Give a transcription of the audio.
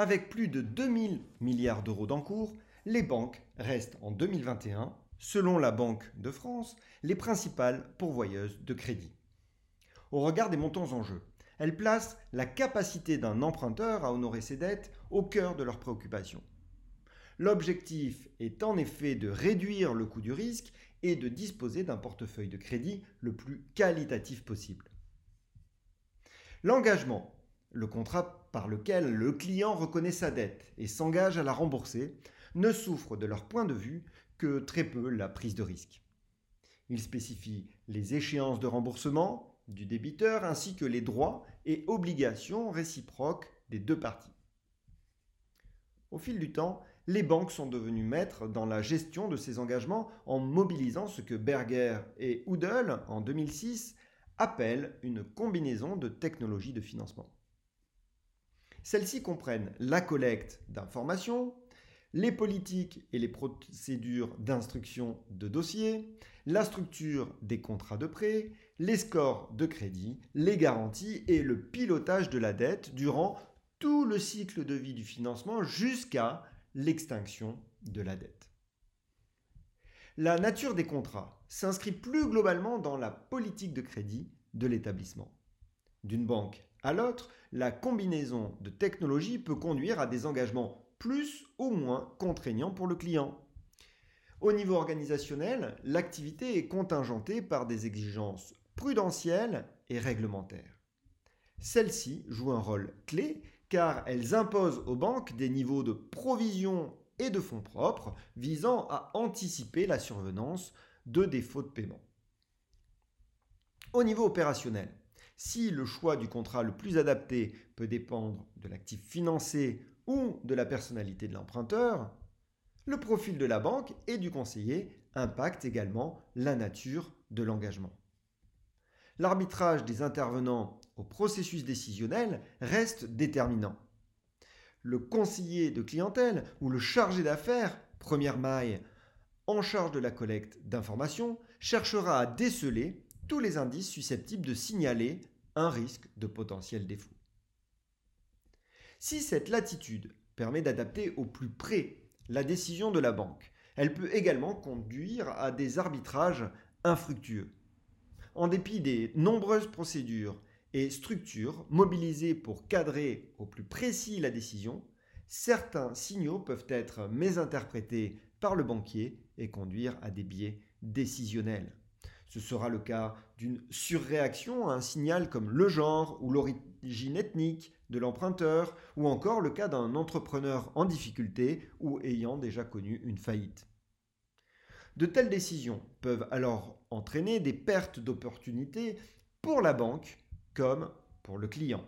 Avec plus de 2000 milliards d'euros d'encours, les banques restent en 2021, selon la Banque de France, les principales pourvoyeuses de crédit. Au regard des montants en jeu, elles placent la capacité d'un emprunteur à honorer ses dettes au cœur de leurs préoccupations. L'objectif est en effet de réduire le coût du risque et de disposer d'un portefeuille de crédit le plus qualitatif possible. L'engagement, le contrat par lequel le client reconnaît sa dette et s'engage à la rembourser, ne souffre de leur point de vue que très peu la prise de risque. Il spécifie les échéances de remboursement du débiteur ainsi que les droits et obligations réciproques des deux parties. Au fil du temps, les banques sont devenues maîtres dans la gestion de ces engagements en mobilisant ce que Berger et Houdel, en 2006, appellent une combinaison de technologies de financement. Celles-ci comprennent la collecte d'informations, les politiques et les procédures d'instruction de dossiers, la structure des contrats de prêt, les scores de crédit, les garanties et le pilotage de la dette durant tout le cycle de vie du financement jusqu'à l'extinction de la dette. La nature des contrats s'inscrit plus globalement dans la politique de crédit de l'établissement. D'une banque à l'autre, la combinaison de technologies peut conduire à des engagements plus ou moins contraignants pour le client. Au niveau organisationnel, l'activité est contingentée par des exigences prudentielles et réglementaires. Celles-ci jouent un rôle clé car elles imposent aux banques des niveaux de provision et de fonds propres visant à anticiper la survenance de défauts de paiement. Au niveau opérationnel, si le choix du contrat le plus adapté peut dépendre de l'actif financé ou de la personnalité de l'emprunteur, le profil de la banque et du conseiller impacte également la nature de l'engagement. L'arbitrage des intervenants au processus décisionnel reste déterminant. Le conseiller de clientèle ou le chargé d'affaires, première maille, en charge de la collecte d'informations, cherchera à déceler tous les indices susceptibles de signaler un risque de potentiel défaut. Si cette latitude permet d'adapter au plus près la décision de la banque, elle peut également conduire à des arbitrages infructueux. En dépit des nombreuses procédures et structures mobilisées pour cadrer au plus précis la décision, certains signaux peuvent être mésinterprétés par le banquier et conduire à des biais décisionnels. Ce sera le cas d'une surréaction à un signal comme le genre ou l'origine ethnique de l'emprunteur, ou encore le cas d'un entrepreneur en difficulté ou ayant déjà connu une faillite. De telles décisions peuvent alors entraîner des pertes d'opportunités pour la banque comme pour le client.